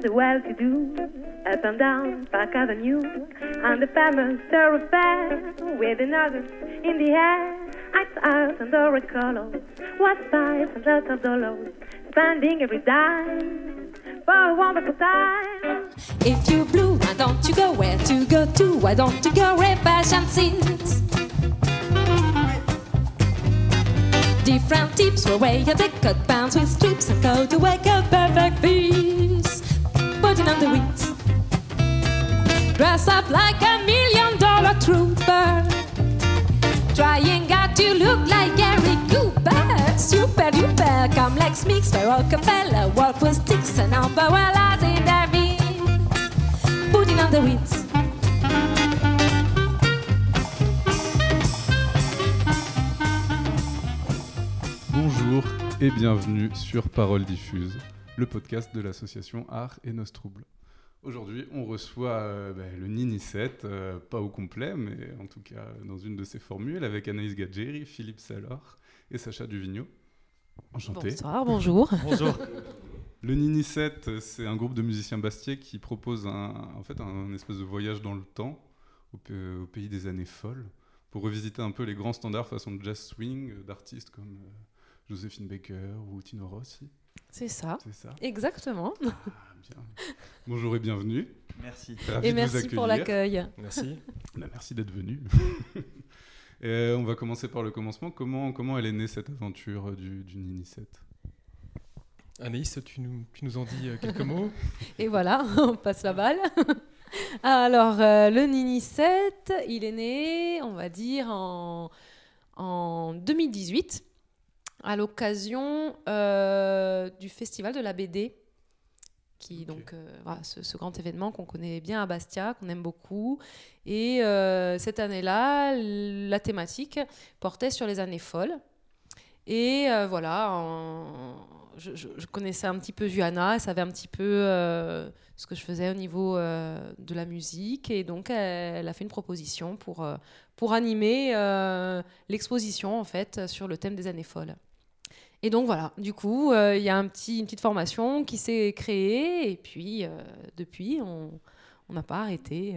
The well-to-do up and down Park Avenue and the famous thoroughfare with another in the air? It's out and the colors, what size and lots of dollars, spending every dime for a wonderful time. If you're blue, why don't you go where to go to? Why don't you go where fashion sits? Different tips for where you take cut pants with strips and go to wake up perfect piece. On the wings. Dress up like a million dollar trooper. Trying out to look like Gary Cooper. Super duper. Come like Mix for Rockefeller. Walk with sticks and umbrellas in their midst. Putting on the Ritz. Bonjour et bienvenue sur Parole Diffuse, le podcast de l'association Art et Nos Troubles. Aujourd'hui, on reçoit euh, bah, le Nini 7, euh, pas au complet, mais en tout cas dans une de ses formules, avec Anaïs Gadjeri, Philippe Salor et Sacha Duvigneau. Enchanté. Bonsoir, bonjour. Bonjour. Le Nini 7, c'est un groupe de musiciens bastiais qui propose un, en fait un, espèce de voyage dans le temps au, pa- au pays des années folles pour revisiter un peu les grands standards façon de jazz swing euh, d'artistes comme euh, Joséphine Baker ou Tino Rossi. C'est ça. C'est ça Exactement. Ah, bien. Bonjour et bienvenue. Merci. Ravi Et merci pour l'accueil. Merci. Bah, merci d'être venu. Et, euh, on va commencer par le commencement. Comment, comment elle est née cette aventure euh, du, du Nini 7 Anaïs, tu nous, tu nous en dis euh, quelques mots Et voilà, on passe la balle. Alors, euh, le Nini 7, il est né, on va dire, en, en 2018, à l'occasion euh, du Festival de la BD, qui donc, euh, voilà, ce, ce grand événement qu'on connaît bien à Bastia, qu'on aime beaucoup. Et euh, cette année-là, la thématique portait sur les années folles. Et voilà, en- je, je- je connaissais un petit peu Juana, elle savait un petit peu ce que je faisais au niveau de la musique. Et donc, elle, elle a fait une proposition pour, pour animer l'exposition, en fait, sur le thème des années folles. Et donc voilà, du coup, euh, il y a un petit, une petite formation qui s'est créée. Et puis, euh, depuis, on n'a pas arrêté.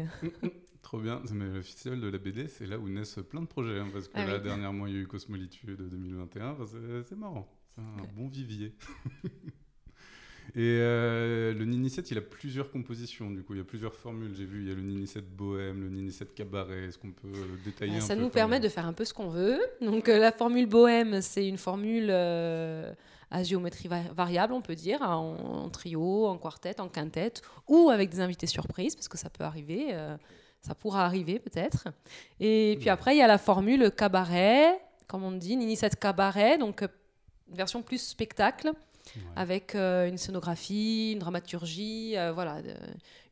Trop bien. Mais le festival de la BD, c'est là où naissent plein de projets. hein, parce que Ah là, oui. dernièrement, il y a eu Cosmolitude 2021. Enfin, c'est- c'est marrant. C'est un bon vivier. Et euh, le Nini 7, il a plusieurs compositions. Du coup, il y a plusieurs formules. J'ai vu, il y a le Nini 7 bohème, le Nini 7 cabaret. Est-ce qu'on peut euh, détailler un Ça nous permet de faire un peu ce qu'on veut. Donc euh, la formule bohème, c'est une formule euh, à géométrie va- variable, on peut dire, en, en trio, en quartet, en quintette, ou avec des invités surprises, parce que ça peut arriver, ça pourra arriver peut-être. Et puis Mhm. après, il y a la formule cabaret, comme on dit, Nini 7 cabaret, donc version plus spectacle, Ouais. avec euh, une scénographie, une dramaturgie, euh, voilà, de-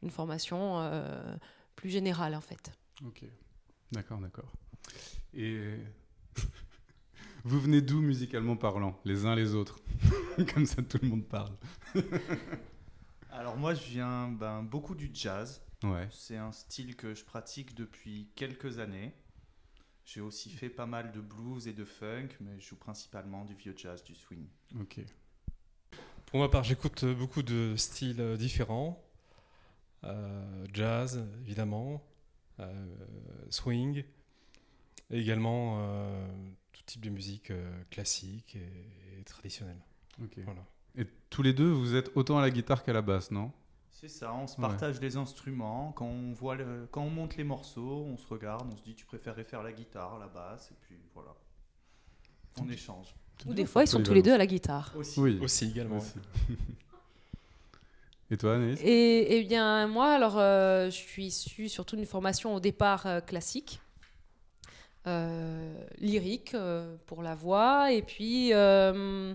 une formation euh, plus générale en fait. Ok, d'accord, d'accord. Et vous venez d'où musicalement parlant, les uns les autres? Comme ça, tout le monde parle. Alors moi je viens ben, beaucoup du jazz. Ouais, C'est un style que je pratique depuis quelques années. J'ai aussi fait pas mal de blues et de funk, mais je joue principalement du vieux jazz, du swing. ok. Pour ma part, j'écoute beaucoup de styles différents. Euh, jazz, évidemment. euh, swing. Et également euh, tout type de musique euh, classique et, et traditionnelle. ok. Voilà. Et tous les deux, vous êtes autant à la guitare qu'à la basse, non? C'est ça, on se Ouais. partage les instruments. Quand on, voit le- quand on monte les morceaux, on se regarde, on se dit tu préférais faire la guitare, la basse, et puis voilà. On échange. Ou des fois, ils sont tous les deux à la guitare. Aussi. Oui, Aussi, également. aussi. Et toi, Anaïs? Et, eh bien, moi, alors, euh, je suis issue surtout d'une formation au départ euh, classique, euh, lyrique euh, pour la voix, et puis euh,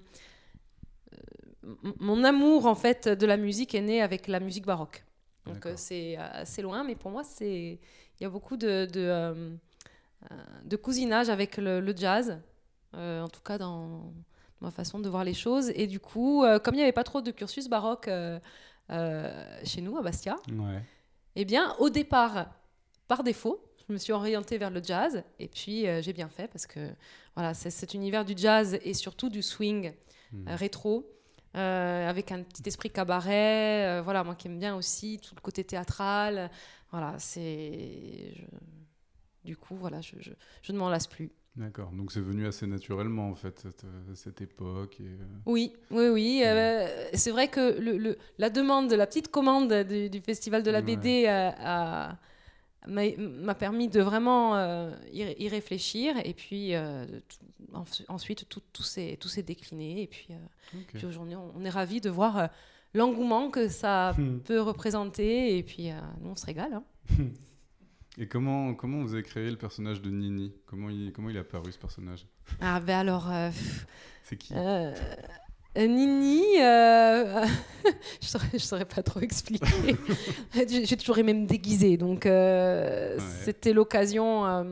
mon amour en fait de la musique est né avec la musique baroque. Donc euh, c'est assez loin, mais pour moi, c'est il y a beaucoup de, de, euh, de cousinage avec le, le jazz, en tout cas dans ma façon de voir les choses. Et du coup, euh, comme il n'y avait pas trop de cursus baroque euh, euh, chez nous, à Bastia, Ouais. eh bien, au départ, par défaut, je me suis orientée vers le jazz. Et puis, euh, j'ai bien fait parce que voilà, c'est cet univers du jazz et surtout du swing Hmm. euh, rétro euh, avec un petit esprit cabaret. euh, voilà, moi qui aime bien aussi tout le côté théâtral. Voilà, c'est. je- Du coup, voilà, je, je, je ne m'en lasse plus. D'accord. Donc c'est venu assez naturellement en fait cette, euh, cette époque. Et, euh, Oui, oui, oui. euh, c'est vrai que le, le- la demande, la petite commande du, du Festival de la. BD a- m'a m'a permis de vraiment euh, y, réfléchir. Et puis euh, tout- en- ensuite, tout, tout s'est décliné. Et puis, aujourd'hui, on, on est ravis de voir l'engouement que ça peut représenter. Et puis, nous, on se régale. hein. Et comment, comment vous avez créé le personnage de Nini? Comment il, comment il est apparu ce personnage? Ah, ben alors. euh, C'est qui? Euh, euh, Nini, euh, je saurais, je saurais pas trop expliquer. J'ai toujours aimé me déguiser, donc Ouais. c'était l'occasion.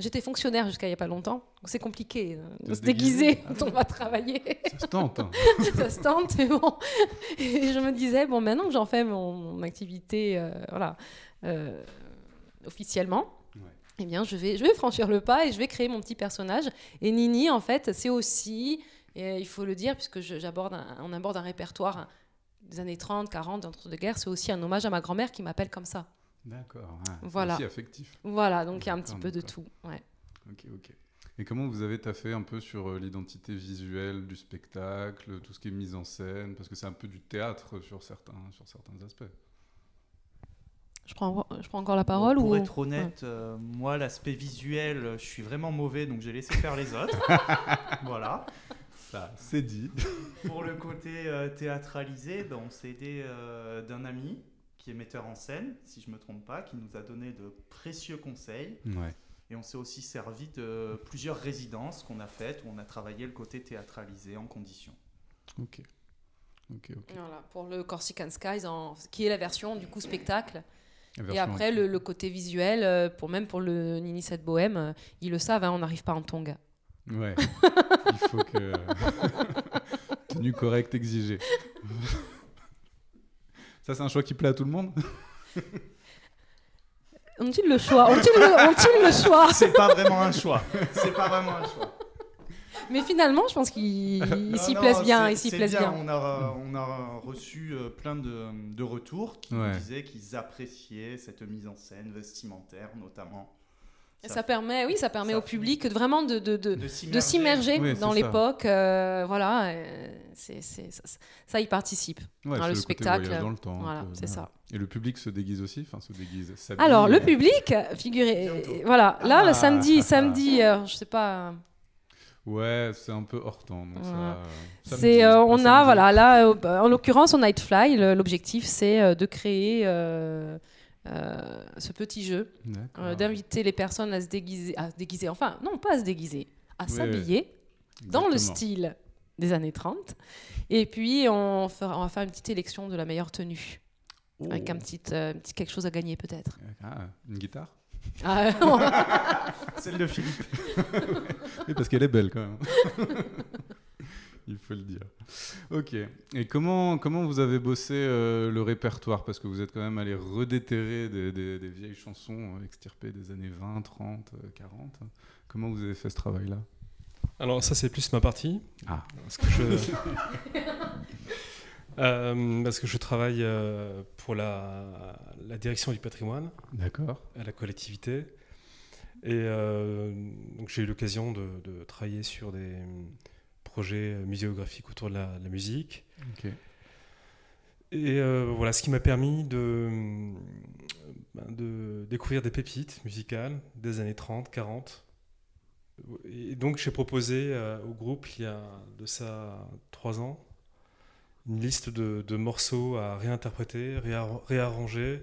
J'étais fonctionnaire jusqu'à il y a pas longtemps, donc c'est compliqué euh, de De se se déguiser. quand on va travailler. Ça se tente. hein. Ça se tente, mais bon. Et je me disais, bon, maintenant que j'en fais mon, mon activité, euh, voilà, euh, officiellement, Ouais. eh bien, je vais, je vais franchir le pas et je vais créer mon petit personnage. Et Nini, en fait, c'est aussi, et il faut le dire, puisque j'aborde un- on aborde un répertoire des années 30, 40, d'entre-deux-guerres, c'est aussi un hommage à ma grand-mère qui m'appelle comme ça. D'accord. ah, c'est Voilà. aussi affectif. Voilà, donc il y a un petit peu de tout. Ouais. Ok, ok. Et comment vous avez taffé un peu sur euh, l'identité visuelle du spectacle, tout ce qui est mise en scène? Parce que c'est un peu du théâtre sur certains, sur certains aspects. Je, prends, je prends encore la parole Pour ou... être honnête, euh, moi, l'aspect visuel, euh, je suis vraiment mauvais, donc j'ai laissé faire les autres. voilà. Ça, c'est dit. Pour le côté euh, théâtralisé, ben, on s'est aidé euh, d'un ami qui est metteur en scène, si je me trompe pas, qui nous a donné de précieux conseils. Ouais. Et on s'est aussi servi de plusieurs résidences qu'on a faites où on a travaillé le côté théâtralisé en condition. Ok. Ok, ok. Voilà, pour le Corsican Skies, en, qui est la version du coup spectacle. Et après, le, le côté visuel, euh, pour, même pour le Nini 7 Bohème, euh, ils le savent, hein, on n'arrive pas en tonga. Ouais. Il faut que. Tenue correcte exigée. Ça, c'est un choix qui plaît à tout le monde? Ont-ils le choix Ont-ils le, ont-ils le choix C'est pas vraiment un choix. C'est pas vraiment un choix. Mais finalement, je pense Non, s'y plaisent bien. s'y. On a, on a reçu euh, plein de, de retours qui Ouais. disaient qu'ils appréciaient cette mise en scène vestimentaire, notamment. Ça permet, oui, ça permet ça au public vraiment de, de, de, de s'immerger. Oui, dans l'époque. euh, voilà, c'est, c'est, ça, ça y participe. Ouais, Dans c'est le spectacle, dans le temps. voilà, c'est ça. Et le public se déguise aussi Enfin, se déguise. Alors, le euh, public, figurez, voilà, là, Ah. le samedi, samedi, euh, je sais pas. Ouais, c'est un peu hors temps. C'est, euh, on a, voilà, là, euh, bah, en l'occurrence, au Nightfly, l'objectif, c'est euh, de créer euh, euh, ce petit jeu, d'inviter les personnes à se déguiser, à se déguiser, enfin, non, pas à se déguiser, à Oui, s'habiller dans le style des années 30. Et puis, on, fera, on va faire une petite élection de la meilleure tenue, Oh. avec un petit, un petit quelque chose à gagner, peut-être. Ah, une guitare? Ah, Celle de Philippe. Oui, parce qu'elle est belle quand même. Il faut le dire. Ok. Et comment, comment vous avez bossé euh, le répertoire? Parce que vous êtes quand même allé redéterrer des, des- des vieilles chansons euh, extirpées des années 20, 30, euh, 40. Comment vous avez fait ce travail-là? Alors ça c'est plus ma partie. Ah. Parce que je, Euh, parce que je travaille euh, pour la, la direction du patrimoine D'accord. à la collectivité. Et euh, donc j'ai eu l'occasion de, de travailler sur des projets muséographiques autour de la, la musique. Et voilà, ce qui m'a permis de, ben, de découvrir des pépites musicales des années 30, 40. Et donc j'ai proposé au groupe, il y a de ça trois ans, une liste de, de morceaux à réinterpréter, réar- réarranger,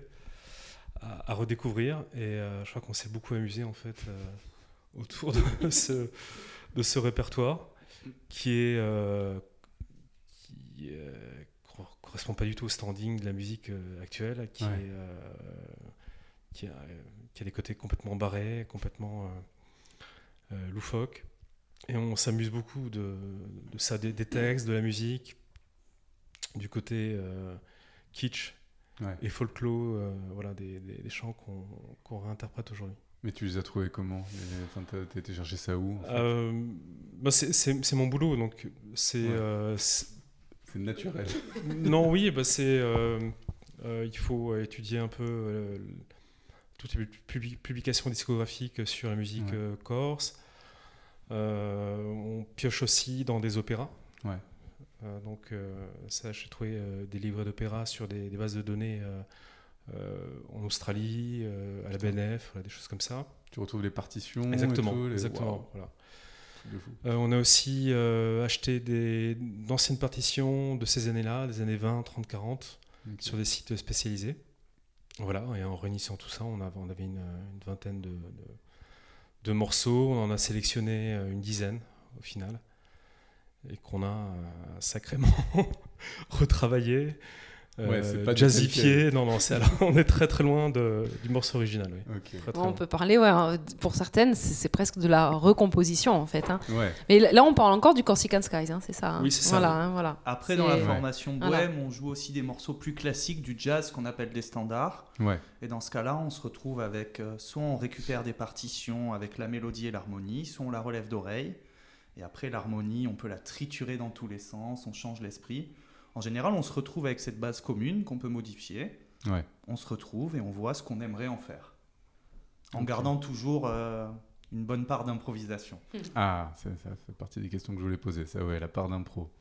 à, à redécouvrir. Et euh, je crois qu'on s'est beaucoup amusé en fait euh, autour de ce, de ce répertoire qui est euh, qui correspond pas du tout au standing de la musique actuelle, qui, Ouais. est, qui, a, qui a des côtés complètement barrés, complètement loufoques. Et on s'amuse beaucoup de, de ça, des, des textes, de la musique, du côté euh, kitsch Ouais. et folklore, euh, voilà, des, des- des chants qu'on qu'on réinterprète aujourd'hui. Mais tu les as trouvés comment Enfin, t'as été chercher ça où en fait Euh, bah, c'est- mon boulot, donc c'est Ouais. euh, c'est- C'est naturel. non, oui, bah c'est, euh, il faut étudier un peu toutes les publi- publications discographiques sur la musique Ouais. corse. On pioche aussi dans des opéras. Ouais. Euh, donc, euh, ça, j'ai trouvé euh, des livrets d'opéra sur des, des bases de données en Australie, à la BNF, voilà, des choses comme ça. Tu retrouves les partitions. Exactement, et tout, les- exactement. Voilà. Euh, on a aussi euh, acheté d'anciennes partitions de ces années-là, des années 20, 30, 40, Ok. sur des sites spécialisés. Voilà, et en réunissant tout ça, on avait, on avait une, une vingtaine de, de- de morceaux. On en a sélectionné une dizaine au final, et qu'on a euh, sacrément retravaillé, Ouais, c'est pas jazzifié. Non, non, c'est alors, on est très très loin de- du morceau original. Oui. Ok. Très, très Bon, on loin. peut parler, ouais, hein, pour certaines, c'est presque de la recomposition en fait. hein. Ouais. Mais là, on parle encore du Corsican Skies, hein, c'est ça. hein. Oui, c'est ça, Voilà, hein, voilà. Après, dans la Ouais. formation Voilà. bohème, on joue aussi des morceaux plus classiques du jazz qu'on appelle des standards. Ouais. Et dans ce cas-là, on se retrouve avec euh, soit on récupère des partitions avec la mélodie et l'harmonie, soit on la relève d'oreille. Et après, l'harmonie, on peut la triturer dans tous les sens, on change l'esprit. En général, on se retrouve avec cette base commune qu'on peut modifier. Ouais. On se retrouve et on voit ce qu'on aimerait en faire. En gardant toujours euh, une bonne part d'improvisation. Ah, ça, ça fait partie des questions que je voulais poser. Ça, ouais, la part d'impro.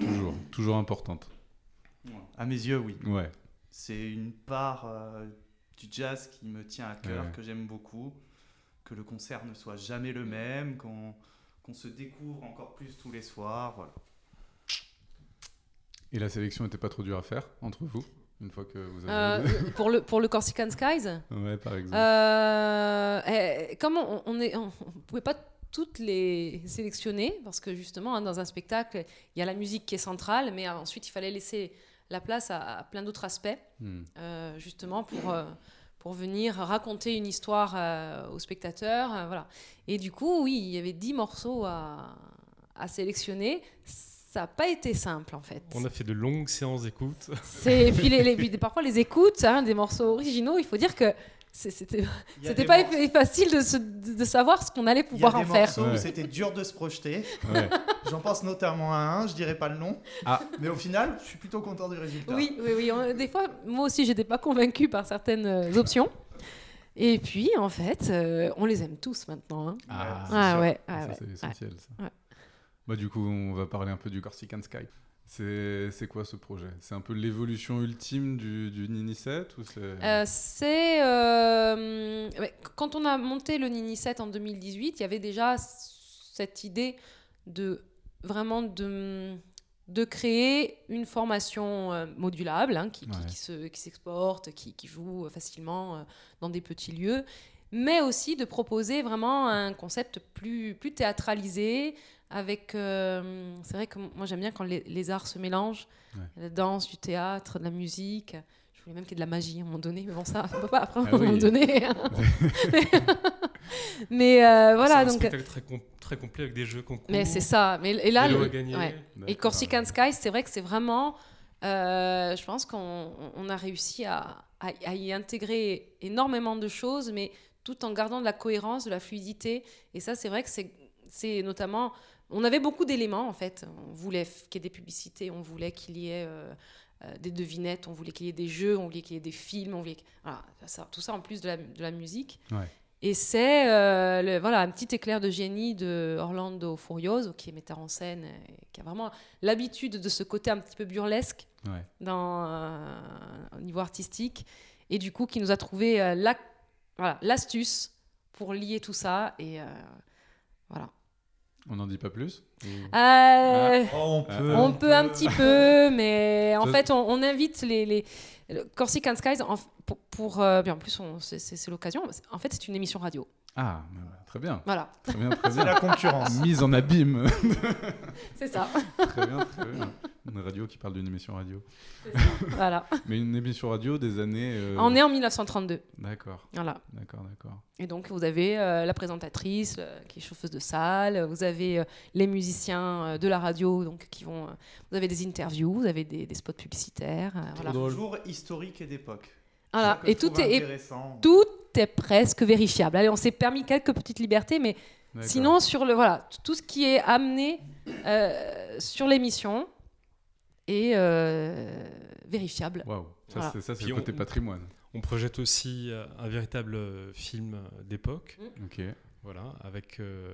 Toujours, toujours importante. À mes yeux, oui. Ouais. C'est une part euh, du jazz qui me tient à cœur, Ouais. que j'aime beaucoup. Que le concert ne soit jamais le même, qu'on qu'on se découvre encore plus tous les soirs. Voilà. Et la sélection n'était pas trop dure à faire entre vous une fois que vous Euh, avez. pour, le, pour le Corsican Skies, ouais, par exemple. euh, eh, comme on, on est, on, on pouvait pas toutes les sélectionner parce que justement hein, dans un spectacle il y a la musique qui est centrale, mais ensuite il fallait laisser la place à, à plein d'autres aspects. Hmm. euh, justement pour, euh, pour venir raconter une histoire euh, aux spectateurs. euh, voilà. Et du coup, oui, il y avait 10 morceaux à, à sélectionner. Ça n'a pas été simple, en fait. On a fait de longues séances d'écoute. C'est- Et puis, les, parfois, les écoutes hein, des morceaux originaux, il faut dire que c'était c'était pas morceaux- facile de, se- de, savoir ce qu'on allait il y a pouvoir des en faire. morceaux où Ouais. c'était dur de se projeter. Ouais. J'en pense notamment à un, je dirais pas le nom. Ah. Mais au final, je suis plutôt content du résultat. Oui, oui, oui. on- des fois, moi aussi, j'étais pas convaincue par certaines euh, options. Et puis, en fait, euh, on les aime tous maintenant. hein. Ah, c'est Ah ouais, Ah, ah ça, ouais. c'est essentiel. Ça. Ouais. Bah, du coup, on va parler un peu du Corsican Sky. C'est quoi ce projet? C'est un peu l'évolution ultime du, du Nini 7 ou c'est... Euh, euh, quand on a monté le Nini 7 en 2018, il y avait déjà cette idée de vraiment de, de créer une formation euh, modulable hein, qui, qui- Ouais. qui se- qui s'exporte, qui, qui joue facilement dans des petits lieux, mais aussi de proposer vraiment un concept plus, plus théâtralisé. Avec, euh, c'est vrai que moi j'aime bien quand les, les arts se mélangent, Ouais. la danse, du théâtre, de la musique. Je voulais même qu'il y ait de la magie à un moment donné, mais bon, ça, on peut pas après à un Ah moment oui. donné. mais euh, voilà, c'est un donc. spectacle très, com- très complet avec des jeux concours. Mais c'est ça. Mais, et là, le- à ouais. Et Corsican Sky, c'est vrai que c'est vraiment. euh, je pense qu'on on a réussi à, à- à y intégrer énormément de choses, mais tout en gardant de la cohérence, de la fluidité. Et ça, c'est vrai que c'est c'est notamment. On avait beaucoup d'éléments, en fait. On voulait qu'il y ait des publicités, on voulait qu'il y ait. euh, euh, des devinettes, on voulait qu'il y ait des jeux, on voulait qu'il y ait des films, on voulait voilà, ça, tout ça en plus de la, de la musique. Ouais. Et c'est euh, voilà, un petit éclair de génie de Orlando Furioso, qui est metteur en scène, et qui a vraiment l'habitude de ce côté un petit peu burlesque Ouais. dans, euh, au niveau artistique, et du coup qui nous a trouvé euh, la- voilà, l'astuce pour lier tout ça. Et voilà. On n'en dit pas plus Ou- Euh, on Ah, peut. on peut un petit peu, mais en fait, on, on invite les, les le Corsican Skies en- pour, pour, euh, bien, en plus, c'est l'occasion. En fait, c'est une émission radio. Ah, très bien. Voilà, Très bien, très C'est bien. la concurrence. Mise en abîme. c'est ça. très bien, très bien. Une radio qui parle d'une émission radio. voilà. Mais une émission radio des années. euh, On est en 1932. D'accord, Voilà. d'accord, d'accord. Et donc, vous avez euh, la présentatrice euh, qui est chauffeuse de salle, vous avez euh, les musiciens euh, de la radio donc, qui vont. euh, vous avez des interviews, vous avez des, des spots publicitaires. euh, voilà. Toujours historique et d'époque. Voilà. Et tout est, tout est presque vérifiable. Allez, on s'est permis quelques petites libertés, mais sinon, sur le, voilà, tout ce qui est amené euh, sur l'émission, et euh, vérifiable. Waouh, ça Voilà. c'est ça, c'est Puis le côté on- patrimoine. On projette aussi euh, un véritable film d'époque, Ok. voilà, avec euh,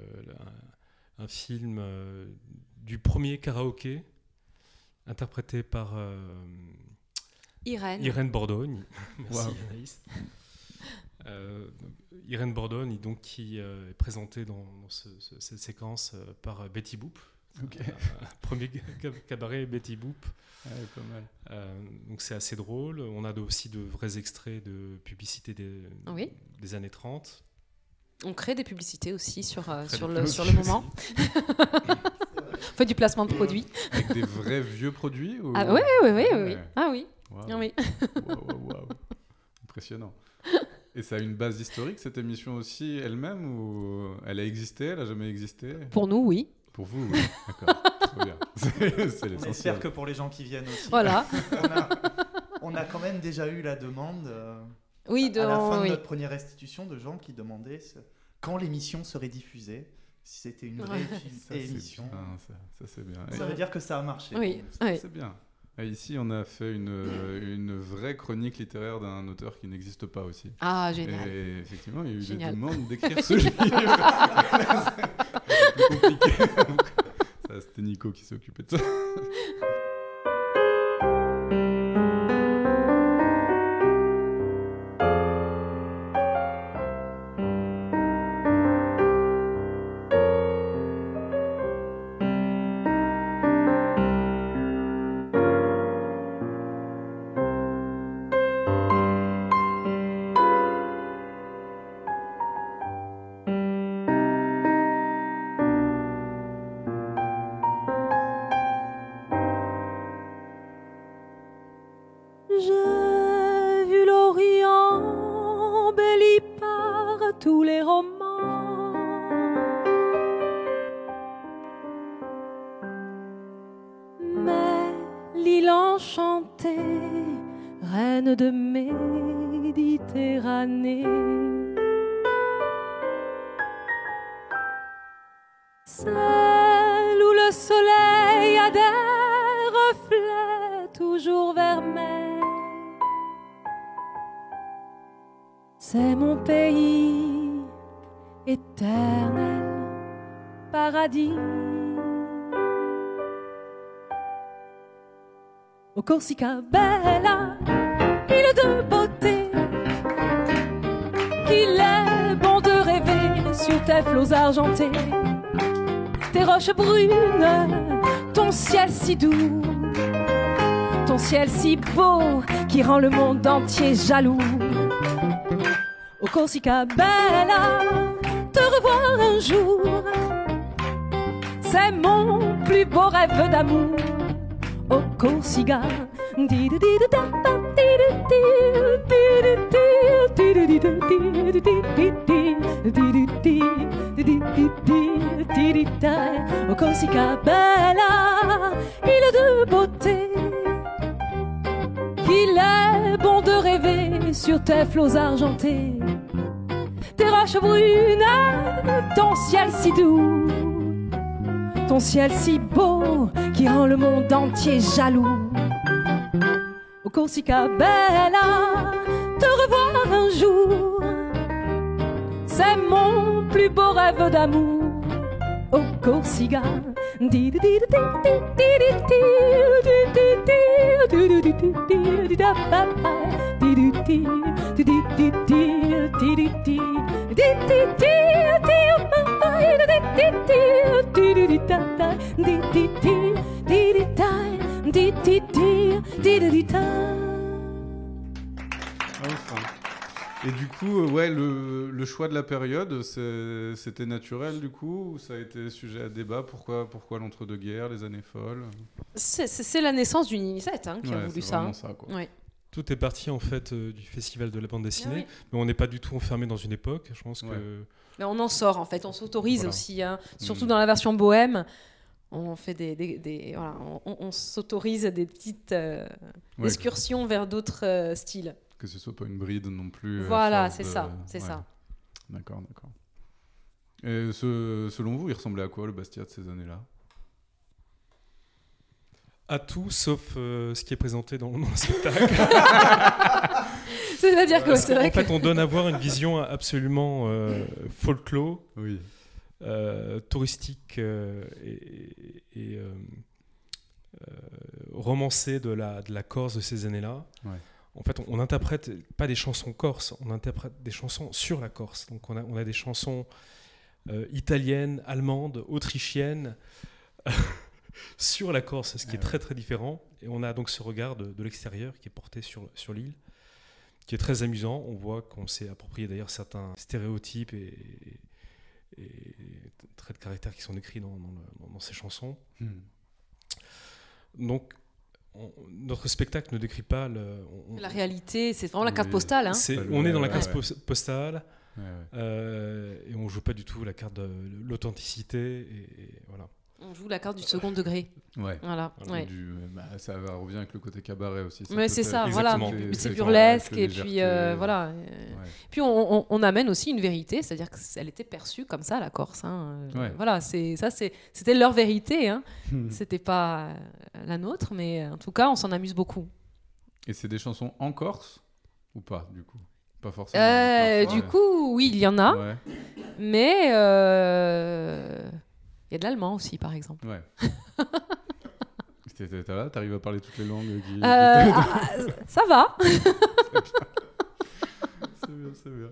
un, un film euh, du premier karaoké interprété par euh, Irène. Irène Bordogne. Merci Wow. Anaïs. Euh, Irène Bordogne, donc, qui euh, est présentée dans, dans ce- ce- cette séquence euh, par Betty Boop. Euh, premier ca- cabaret Betty Boop. Ouais, pas mal. Euh, donc c'est assez drôle. On a aussi de vrais extraits de publicité des, Oui. des années 30. On crée des publicités aussi sur, euh, sur, le, sur le publicités moment. On fait du placement de produits. Avec des vrais vieux produits ou... Ah oui, oui, oui, oui. Ouais. Ah oui. Ah oui. Impressionnant. Et ça a une base historique, cette émission aussi, elle-même Ou elle a existé, elle a jamais existé? Pour nous, oui. Pour vous, oui. D'accord. C'est c'est On l'essentiel. espère que pour les gens qui viennent aussi. Voilà. on, a, on a quand même déjà eu la demande euh, Oui, de, à la fin oui. de notre première restitution de gens qui demandaient ce- quand l'émission serait diffusée, si c'était une vraie Ouais. fi- Ça, c'est émission. bien, ça, ça, c'est bien. Ça veut dire que ça a marché. Oui. C'est bien. Et ici, on a fait une, une vraie chronique littéraire d'un auteur qui n'existe pas aussi. Ah, génial. Et effectivement, il y a eu Génial. des demandes d'écrire ce livre. C'était Nico qui s'est occupé de ça. Au Corsica Bella, île de beauté, qu'il est bon de rêver sur tes flots argentés, tes roches brunes, ton ciel si doux, ton ciel si beau qui rend le monde entier jaloux. Au Corsica Bella, te revoir un jour, c'est mon plus beau rêve d'amour. Corsica, au Corsica Bella, île de beauté, qu'il est bon de rêver sur tes flots argentés, tes roches brunes, ton ciel si doux, ton ciel si beau qui rend le monde entier jaloux. Au Corsica Bella, te revoir un jour, c'est mon plus beau rêve d'amour. Au Corsica, coup, euh, ouais, le, le choix de la période, c'était naturel du coup ou ça a été sujet à débat? Pourquoi, pourquoi l'entre-deux-guerres, les années folles? C'est- la naissance du Ninicette hein, qui a voulu ça. hein. ça, quoi. Ouais. Tout est parti en fait euh, du festival de la bande dessinée, Ah oui. mais on n'est pas du tout enfermé dans une époque. Je pense Ouais. que Mais on en sort en fait, on s'autorise Voilà. aussi, hein. surtout Mm. dans la version bohème. On fait des, des- des- voilà, on, on- on s'autorise des petites euh, Ouais, excursions vers d'autres euh, styles. Que ce soit pas une bride non plus. à Voilà, c'est de- ça, c'est ouais. ça. D'accord, d'accord. Et ce- selon vous, il ressemblait à quoi le Bastia de ces années-là? À tout sauf euh, ce qui est présenté dans, le spectacle. C'est-à-dire que Parce c'est qu'en vrai que. fait, on donne à voir une vision absolument euh, folklore, Oui. euh, touristique euh, et, et, euh, euh, romancée de la, de la Corse de ces années-là. Ouais. En fait, on, on interprète pas des chansons corses, on interprète des chansons sur la Corse. Donc, on a, on a des chansons euh, italiennes, allemandes, autrichiennes sur la Corse, ce qui Ah est ouais. très très différent. Et on a donc ce regard de, de l'extérieur qui est porté sur, sur l'île, qui est très amusant. On voit qu'on s'est approprié d'ailleurs certains stéréotypes et, et- et traits de caractère qui sont décrits dans, dans le- dans- dans ces chansons. Hmm. Donc, on- notre spectacle ne décrit pas le. on- La réalité, c'est vraiment la carte postale. Hein. on est dans la ouais, case ouais. pos- postale Ouais, ouais. euh, et on joue pas du tout la carte de l'authenticité et, et voilà. On joue la carte du second degré. Ouais. Voilà. Voilà. ouais. Du- bah, ça va revient avec le côté cabaret aussi. Mais c'est ça, voilà. C'est burlesque et puis euh, voilà. Euh, Ouais. Puis on, on- on amène aussi une vérité, c'est-à-dire qu'elle était perçue comme ça, la Corse. hein. Euh, Ouais. Voilà, c'est ça, c'est- c'était leur vérité. Hein. C'était pas euh, la nôtre, mais en tout cas, on s'en amuse beaucoup. Et c'est des chansons en Corse ou pas, du coup? Pas forcément. Euh, du coup, oui, il y en a, Ouais. mais euh, il y a de l'allemand aussi, par exemple. Ouais. T'arrives à parler toutes les langues qui... Euh, ah, ça va. C'est bien, c'est bien.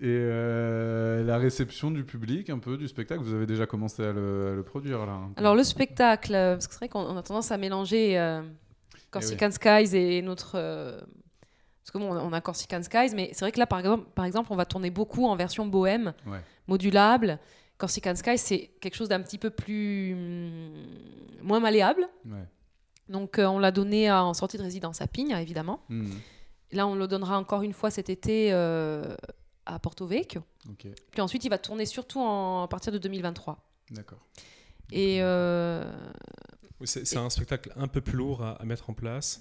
Et euh, la réception du public, un peu, du spectacle, vous avez déjà commencé à le, à le produire, là peu. Alors le spectacle, euh, parce que c'est vrai qu'on on a tendance à mélanger euh, Corsican Skies et notre... euh, parce que bon, on a Corsican Skies, mais c'est vrai que là, par exemple, par exemple, on va tourner beaucoup en version bohème, Ouais. modulable. Corsican Skies, c'est quelque chose d'un petit peu plus... hum, moins malléable. Ouais. Donc euh, on l'a donné à- en sortie de résidence à Pigne, évidemment. Hmm, Là, on le donnera encore une fois cet été euh, à Porto Vecchio. Puis ensuite, il va tourner surtout en, à partir de 2023. d'accord. Et... euh, Oui, C'est un spectacle un peu plus lourd à, à mettre en place.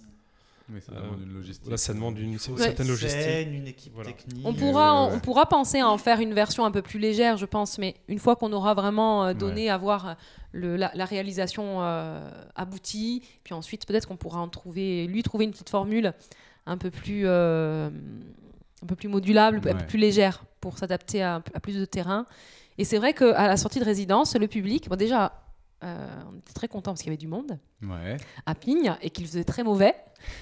Mais ça Euh, demande une logistique. Là, ça demande une certaine une logistique. scène, une équipe Voilà. technique. On pourra, ouais. on pourra penser à en faire une version un peu plus légère, je pense, mais une fois qu'on aura vraiment euh, donné à voir euh, le- la, la réalisation euh, aboutie, puis ensuite peut-être qu'on pourra en trouver, lui trouver une petite formule un peu plus, euh, un peu plus modulable, un peu plus légère pour s'adapter à, à plus de terrain. Et c'est vrai qu'à la sortie de résidence, le public, bon déjà, euh, on était très content parce qu'il y avait du monde Ouais. à Pigne et qu'il faisait très mauvais.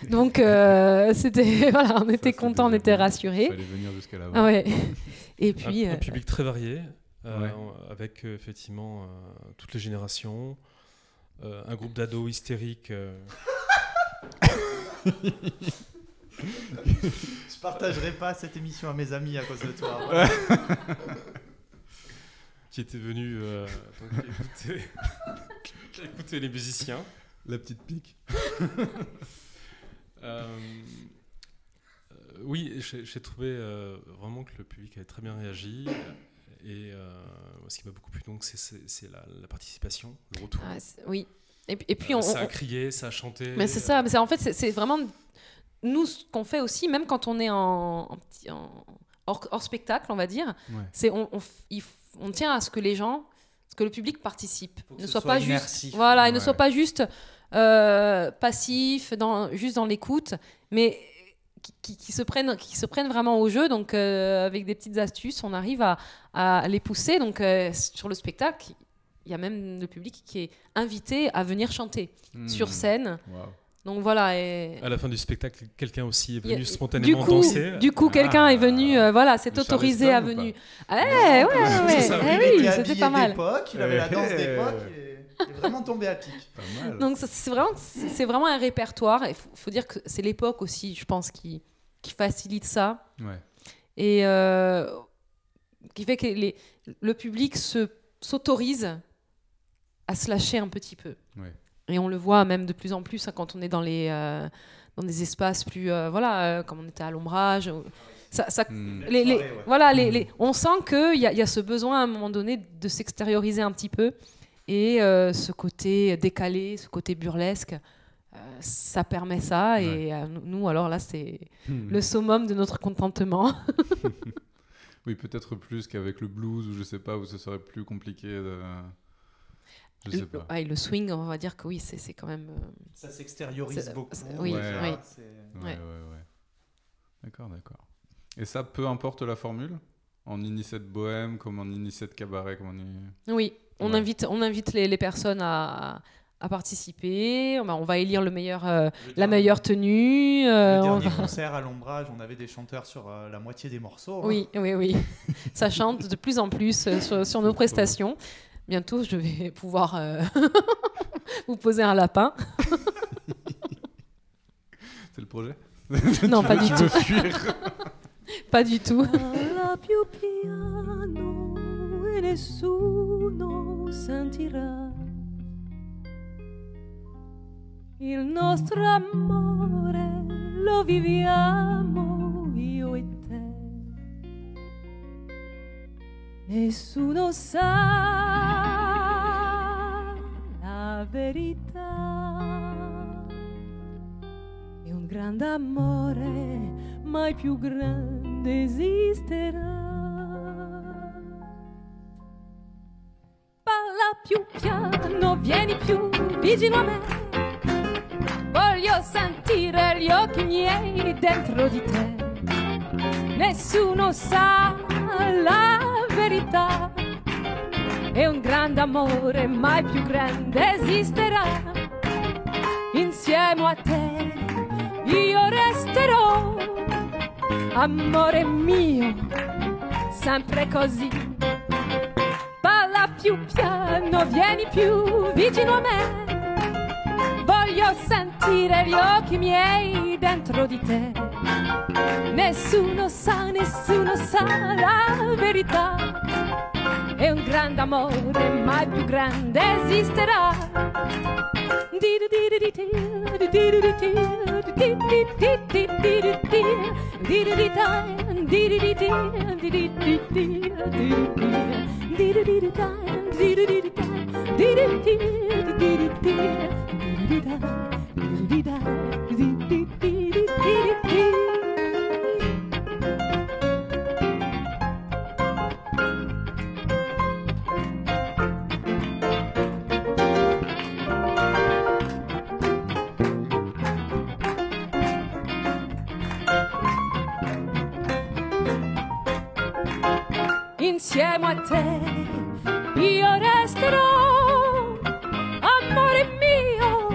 Donc euh, c'était voilà, on était c'est content, on était bon. Il rassurés. fallait venir jusqu'à là-bas. Ah ouais. Et Un, puis, un euh, public très varié, euh, Ouais. avec effectivement euh, toutes les générations, euh, un groupe d'ados hystériques. euh, Je partagerai pas cette émission à mes amis à cause de toi. Qui étaient venus euh, donc, écouter, écouter les musiciens. La petite pique. Euh, euh, oui, j'ai trouvé euh, vraiment que le public avait très bien réagi. Et euh, ce qui m'a beaucoup plu, donc, c'est- la, la participation, le retour. ah, oui. Et, puis- et puis Euh, on, ça a on- crié, ça a chanté. mais c'est euh, ça. Mais c'est- en fait, c'est- vraiment nous ce qu'on fait aussi, même quand on est en, en petit- en- hors, hors spectacle, on va dire. Ouais. C'est on, on, il f- on tient à ce que les gens, ce que le public participe, ne soit, soit pas juste, voilà, et ne soit pas juste euh, passif, dans, juste dans l'écoute, mais qui, qui- qui se prennent, qui se prennent vraiment au jeu. Donc, euh, avec des petites astuces, on arrive à, à les pousser. Donc, euh, sur le spectacle, il y a même le public qui est invité à venir chanter Hmm. sur scène. Donc voilà. Et... À la fin du spectacle, quelqu'un aussi est a- venu du spontanément coup, danser. du coup, quelqu'un Ah. est venu, euh, voilà, s'est Le autorisé à venir. pas Ah, ouais, ouais, ouais, C'est ça, eh Il oui, était c'était habillé pas mal. il avait la danse d'époque et il est vraiment tombé à pic. Pas mal. Donc c'est vraiment, c'est c'est vraiment un répertoire. Il faut, faut dire que c'est l'époque aussi, je pense, qui, qui facilite ça Ouais. et euh, qui fait que les- le public se s'autorise à se lâcher un petit peu. Ouais. Et on le voit même de plus en plus hein, quand on est dans les euh, dans des espaces plus euh, voilà euh, comme on était à l'ombrage. ou- Ça, ça- les, les- soirée, ouais. voilà, les, les- on sent qu'il y, a- il y a ce besoin à un moment donné de s'extérioriser un petit peu. Et euh, ce côté décalé, ce côté burlesque, euh, ça permet ça. Et euh, nous, alors là, c'est Hmm. le summum de notre contentement. Oui, peut-être plus qu'avec le blues ou je sais pas, où ce serait plus compliqué de. Je sais Le, pas. ouais, le swing, on va dire que oui, c'est c'est quand même. euh, Ça s'extériorise beaucoup. oui, Ouais. oui. C'est- Ouais, Ouais. ouais, ouais. D'accord, d'accord. Et ça, peu importe la formule En Inicette bohème, comme en Inicette cabaret, comme en ini- Oui, on Ouais. invite, on invite les, les personnes à, à participer. On va- On va élire le meilleur, euh, Le la dernier- meilleure tenue. euh, Le on dernier va- concert à l'ombrage, on avait des chanteurs sur euh, la moitié des morceaux. hein. Oui, oui, oui. Ça chante de plus en plus euh, sur, sur nos prestations. Bientôt, je vais pouvoir euh, vous poser un lapin. C'est le projet? Non, pas du tout. Pas du tout. Parla più piano e nessuno sentirà il nostro amore lo viviamo nessuno sa la verità e un grande amore mai più grande esisterà. Parla più piano, vieni più vicino a me. Voglio sentire gli occhi miei dentro di te. Nessuno sa la verità. E un grande amore mai più grande esisterà. Insieme a te io resterò, amore mio, sempre così. Balla più piano, vieni più vicino a me. Voglio sentire gli occhi miei dentro di te. Nessuno sa, nessuno sa la verità. E un grande amore mai più grande esisterà. Insieme a te io resterò, amore mio,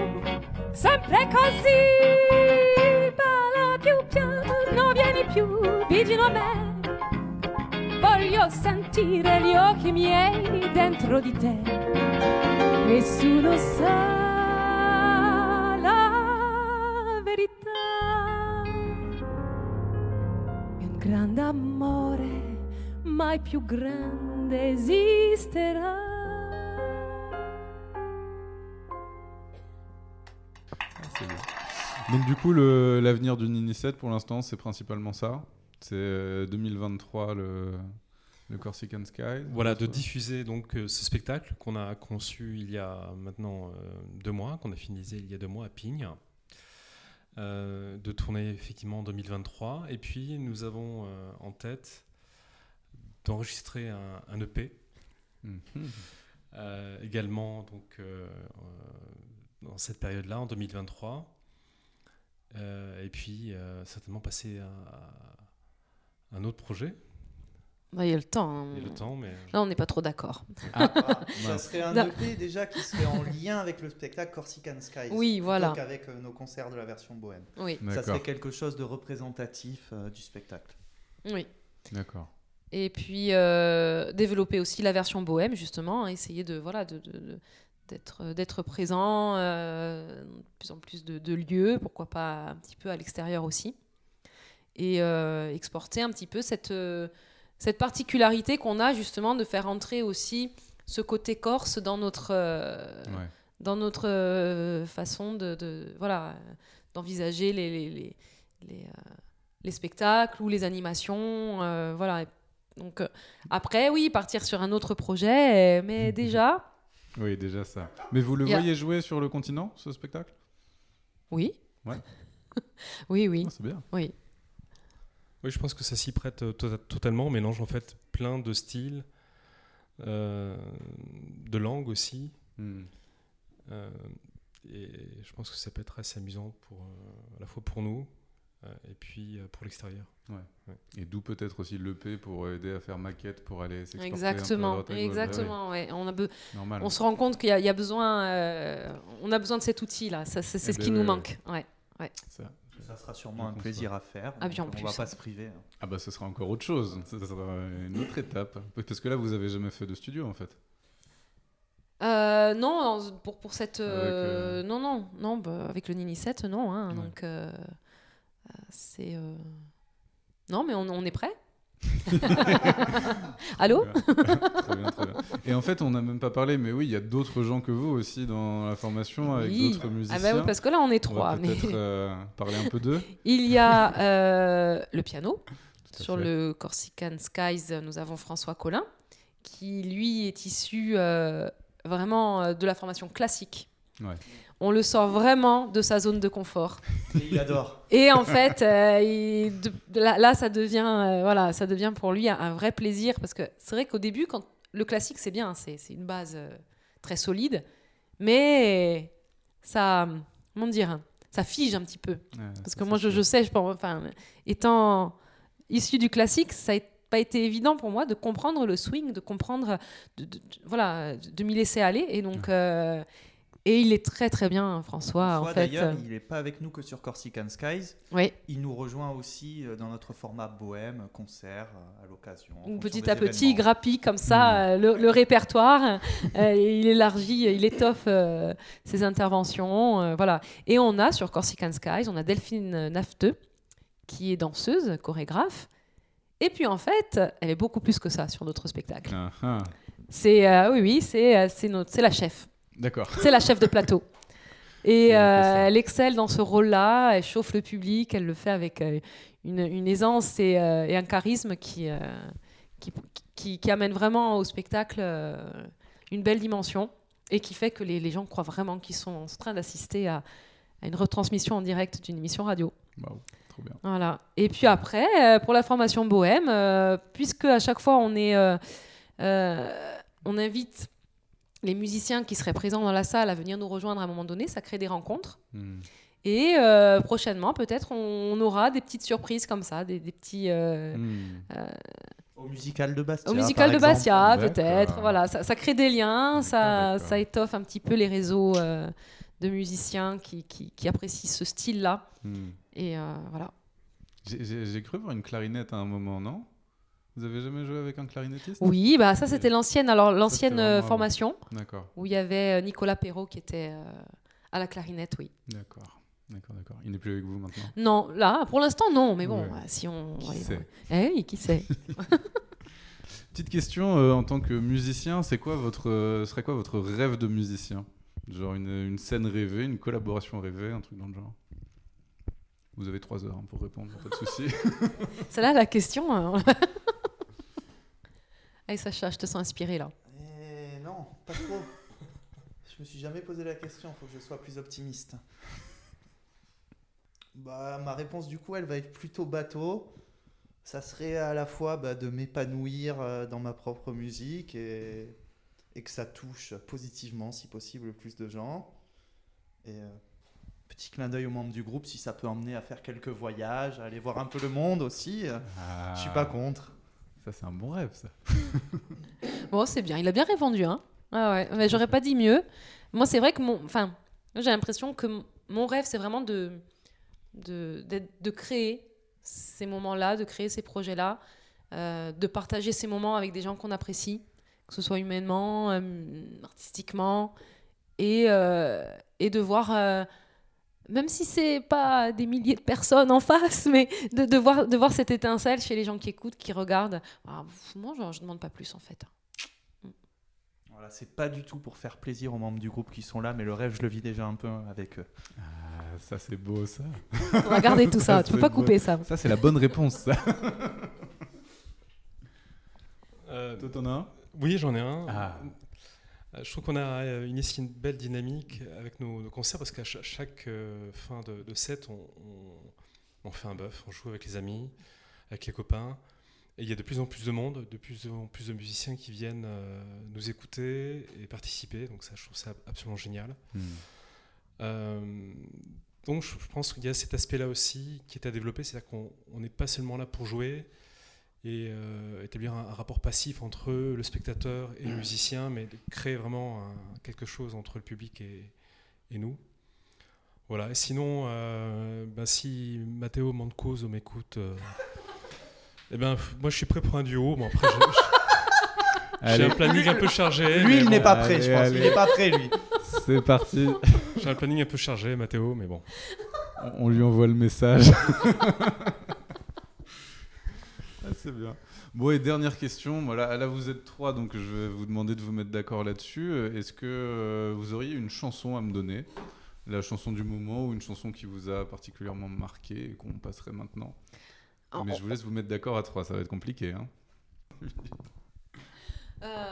sempre così. Parla più piano, vieni più vicino a me. Voglio sentire gli occhi miei dentro di te. Nessuno sa più grande esisterà. Ah. Donc du coup, l'avenir du Inicette, pour l'instant, c'est principalement ça. C'est euh, 2023, le, le Corsican Sky. Voilà, de diffuser donc euh, ce spectacle qu'on a conçu il y a maintenant euh, deux mois, qu'on a finalisé il y a deux mois à Pigne, euh, de tourner effectivement en 2023. Et puis nous avons euh, en tête d'enregistrer un, un EP Mhm. euh, également donc euh, euh, dans cette période-là en 2023. Euh, et puis euh, certainement passer à, à un autre projet. Bah, Il y a le temps. hein. Il y a le temps, mais Là, on n'est pas trop d'accord. Ah, ça mince. serait un. EP déjà qui serait en lien avec le spectacle Corsican Skies. Oui, plutôt voilà. qu'avec euh, nos concerts de la version bohème. Oui, Ça serait quelque chose de représentatif euh, du spectacle. oui. D'accord. Et puis euh, développer aussi la version bohème, justement, hein, essayer de voilà de, de- de- d'être d'être présent, euh, de plus en plus de, de lieux, pourquoi pas un petit peu à l'extérieur aussi, et euh, exporter un petit peu cette euh, cette particularité qu'on a justement de faire entrer aussi ce côté corse dans notre euh, Ouais. dans notre euh, façon de, de- voilà euh, d'envisager les les, les, les, euh, les spectacles ou les animations euh, voilà donc euh, après oui partir sur un autre projet euh, mais déjà Oui, déjà ça. Mais vous le voyez jouer sur le continent, ce spectacle? Oui Ouais. oui oui Ah, C'est bien. oui Oui, je pense que ça s'y prête euh, to- totalement. On mélange en fait plein de styles, euh, de langues aussi. Hmm. Euh, et je pense que ça peut être assez amusant pour, euh, à la fois pour nous et puis euh, pour l'extérieur. Et d'où peut-être aussi l'EP pour aider à faire maquette pour aller s'exporter. un peu à Exactement, gauche. exactement. ouais. On, a Ouais, normal. on se rend compte qu'il y, a- il y a besoin, euh, on a besoin de cet outil-là. C'est Eh ce ben, qui nous ouais, manque. Ouais. Ça. Ça sera sûrement un plaisir à faire. Ah, bien donc en on va plus. pas se priver. hein. Ah bah ce sera encore autre chose. Ça sera une autre étape. Parce que là, vous avez jamais fait de studio en fait. Euh, non, pour, pour cette. euh, Avec, Non, non, non, bah, avec le Nini 7, non. hein, Ouais. Donc, euh, euh, c'est. euh, Non, mais on, on est prêt Allô? Très bien, très bien. Et en fait, on n'a même pas parlé, mais oui, il y a d'autres gens que vous aussi dans la formation avec Oui. d'autres musiciens. Ah bah oui, parce que là, on est On va trois. Mais peut-être euh, parler un peu d'eux. il y a euh, le piano. Sur fait. le Corsican Skies, nous avons François Collin, qui lui est issu euh, vraiment de la formation classique. Ouais. On le sort vraiment de sa zone de confort. Et il adore. Et en fait, euh, il- de- de là, là, ça devient, euh, voilà, ça devient pour lui un, un vrai plaisir parce que c'est vrai qu'au début, quand le classique c'est bien, c'est c'est une base euh, très solide, mais ça, comment dire, ça fige un petit peu. Ouais, Parce que moi, je, sais, je pense, enfin, étant issu du classique, ça n'a pas été évident pour moi de comprendre le swing, de comprendre, de, de- de- voilà, de, de m'y laisser aller. Et donc, euh, et il est très très bien, François, en François, fait. D'ailleurs, il n'est pas avec nous que sur Corsican Skies. Oui, Il nous rejoint aussi euh, dans notre format bohème, concert euh, à l'occasion. en petit à petit, il grappille comme ça euh, le, le répertoire, euh, il élargit, il étoffe euh, ses interventions, euh, voilà. Et on a sur Corsican Skies, on a Delphine Nafteux, qui est danseuse, chorégraphe. Et puis en fait, elle est beaucoup plus que ça sur notre spectacle. Ah, ah. C'est euh, oui, oui, c'est euh, c'est notre, c'est la chef, D'accord. c'est la chef de plateau. Et euh, elle excelle dans ce rôle-là, elle chauffe le public, elle le fait avec euh, une, une aisance et, euh, et un charisme qui, qui, qui, qui amène vraiment au spectacle une belle dimension et qui fait que les, les gens croient vraiment qu'ils sont en train d'assister à, à une retransmission en direct d'une émission radio. Waouh, trop bien. Voilà. Et puis après, pour la formation bohème, puisque à chaque fois on est, on invite les musiciens qui seraient présents dans la salle à venir nous rejoindre à un moment donné, ça crée des rencontres. Hmm. Et euh, prochainement, peut-être, on, on aura des petites surprises comme ça, des, des petits. euh, Hmm. Au musical de Bastia. au musical par de Bastia, peut-être. Voilà, ça, ça crée des liens, ça, ça étoffe un petit peu les réseaux euh, de musiciens qui, qui, qui apprécient ce style-là. Hmm. Et euh, voilà. J'ai cru voir une clarinette à un moment, non? Vous avez jamais joué avec un clarinettiste? Oui, bah ça c'était l'ancienne. Alors l'ancienne vraiment euh, formation D'accord, où il y avait euh, Nicolas Perrault qui était euh, à la clarinette, oui. d'accord. D'accord, d'accord. Il n'est plus avec vous maintenant? Non, là, pour l'instant non, mais bon, Ouais. euh, si on. Qui ouais, sait? ouais. Eh oui, qui sait? Petite question, euh, en tant que musicien, c'est quoi votre, euh, serait quoi votre rêve de musicien? Genre une, une scène rêvée, une collaboration rêvée, un truc dans le genre? Vous avez trois heures hein, pour répondre, pas de souci. C'est là la question. hein. Allez, Sacha, je te sens inspiré là. Eh non, pas trop. je me suis jamais posé la question, il faut que je sois plus optimiste. Bah, ma réponse du coup, elle va être plutôt bateau. Ça serait à la fois bah, de m'épanouir euh, dans ma propre musique et, et que ça touche positivement, si possible, le plus de gens. Et euh, petit clin d'œil aux membres du groupe, si ça peut emmener à faire quelques voyages, à aller voir un peu le monde aussi, Ah, je suis pas contre. Ça, c'est un bon rêve, ça. Bon, c'est bien, il a bien répondu, hein. Ah ouais, mais j'aurais pas dit mieux. Moi, c'est vrai que mon. Enfin, j'ai l'impression que mon rêve, c'est vraiment de, de, de créer ces moments-là, de créer ces projets-là, euh, de partager ces moments avec des gens qu'on apprécie, que ce soit humainement, euh, artistiquement, et, euh, et de voir. Même si c'est pas des milliers de personnes en face, mais de, de voir, de voir cette étincelle chez les gens qui écoutent, qui regardent. Ah, pff, moi, je, je demande pas plus en fait. Voilà, c'est pas du tout pour faire plaisir aux membres du groupe qui sont là, mais le rêve, je le vis déjà un peu avec eux. Ah, ça, c'est beau, ça. On va garder tout ça, Ça, tu peux pas beau. couper ça. Ça, c'est la bonne réponse, ça. Euh, Toi, t'en as un? Oui, j'en ai un. Ah. Euh, Je trouve qu'on a euh, initié une belle dynamique avec nos, nos concerts parce qu'à cha- chaque euh, fin de, de set, on, on- on fait un bœuf, on joue avec les amis, avec les copains. Et il y a de plus en plus de monde, de plus en plus de musiciens qui viennent nous écouter et participer. Donc ça, je trouve ça absolument génial. Hmm. Euh, donc je pense qu'il y a cet aspect-là aussi qui est à développer, c'est-à-dire qu'on on n'est pas seulement là pour jouer et euh, établir un, un rapport passif entre le spectateur et le musicien, mais de créer vraiment un- quelque chose entre le public et, et nous. Voilà, et sinon, euh, ben, si Matteo Mancoso m'écoute, euh, eh ben, moi je suis prêt pour un duo. Bon, après, j'ai- un planning un peu chargé. Lui, mais il bon, n'est pas prêt, je pense. allez. Il n'est pas prêt, lui. c'est parti. J'ai un planning un peu chargé, Matteo, mais bon. On on lui envoie le message. C'est bien. Bon, et dernière question. Voilà, là, vous êtes trois, donc je vais vous demander de vous mettre d'accord là-dessus. Euh, Est-ce que euh, vous auriez une chanson à me donner? La chanson du moment ou une chanson qui vous a particulièrement marqué et qu'on passerait maintenant? En- Mais je vous laisse vous mettre d'accord à trois, ça va être compliqué. Hein Euh,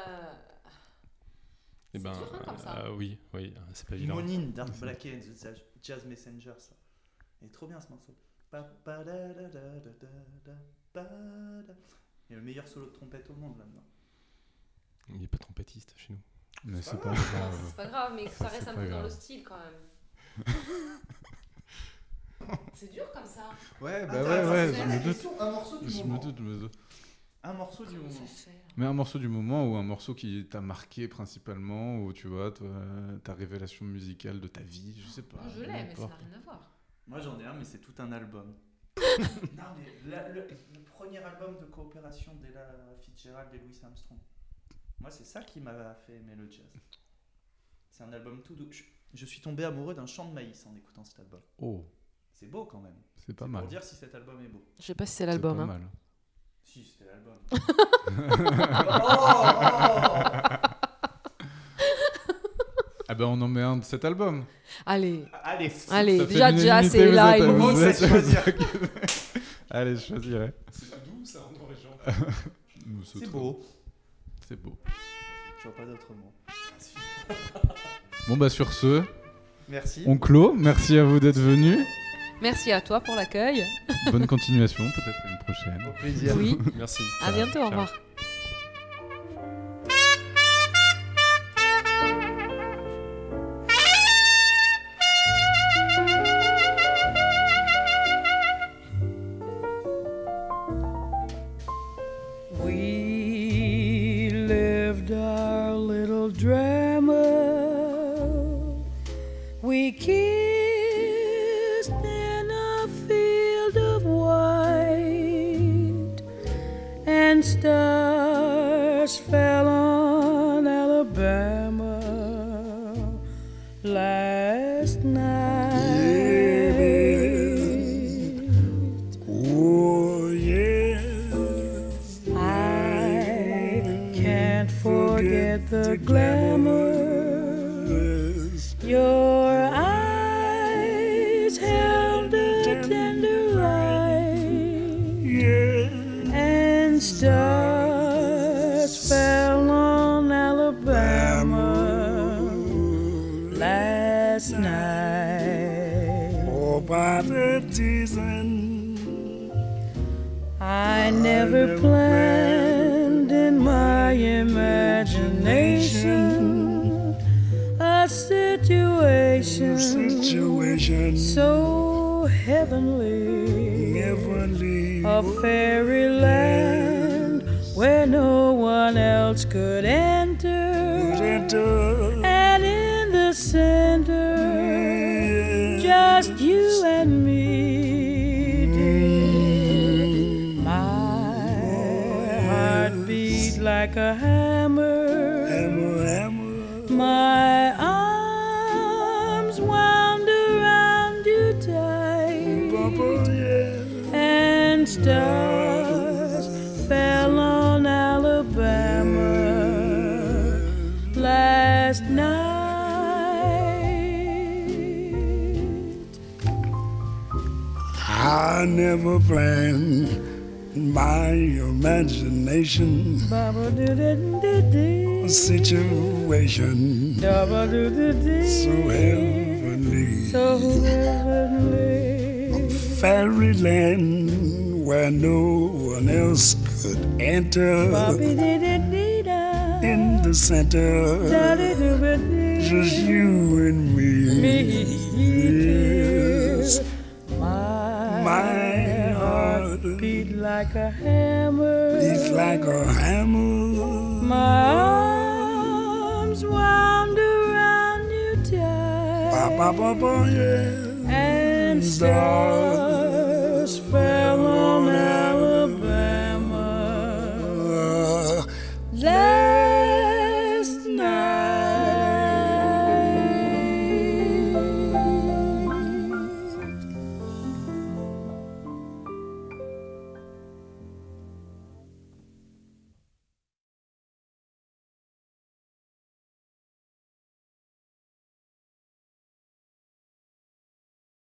Eh ben, dur, hein, comme ça. euh, oui, oui, c'est pas évident. Monine d'Art Black and the Jazz- Jazz Messenger, ça. Il est trop bien ce morceau. Il y a le meilleur solo de trompette au monde là-dedans. Il n'y a pas trompettiste chez nous. Mais c'est pas grave. c'est pas grave, mais ça reste un peu dans le grave. style quand même. c'est dur comme ça. Ouais, bah Attends, ouais, ouais, je me doute. Un morceau du Je me moment. doute, me doute. Un morceau du Comment moment. Mais un morceau du moment ou un morceau qui t'a marqué principalement, ou tu vois, toi, ta révélation musicale de ta vie, je sais pas. Moi, Je l'ai, mais ça n'a rien à voir. Moi j'en ai un, mais c'est tout un album. Non, mais la- le, le premier album de coopération d'Ella Fitzgerald et Louis Armstrong. Moi, c'est ça qui m'a fait aimer le jazz. C'est un album tout doux. Je, je suis tombé amoureux d'un champ de maïs en écoutant cet album. Oh, C'est beau quand même. c'est pas C'est mal. Pour dire si cet album est beau. Je sais pas si c'est C'est l'album. pas hein. mal. Si, c'était l'album. oh, Ah ben on en met un de cet album. Allez, Allez, allez, déjà l'unanimité, Jazz est vous là. il êtes choisir. Allez, je choisirai. C'est doux, ça, en et jaune. Nous, C'est beau. C'est beau. Je vois pas d'autres mots. Bon bah sur ce, Merci. on clôt. Merci à vous d'être venus. Merci à toi pour l'accueil. Bonne continuation, peut-être à une prochaine. Au plaisir. Oui, Merci. à Ciao. bientôt, au Ciao. revoir. I never planned my imagination a situation so heavenly. So heavenly. Fairyland where no one else could enter in the center. Just you and me. Yes. Like a hammer. beats like a hammer. My arms wound around you tight. Ba, ba, ba, ba, yeah. and stars fell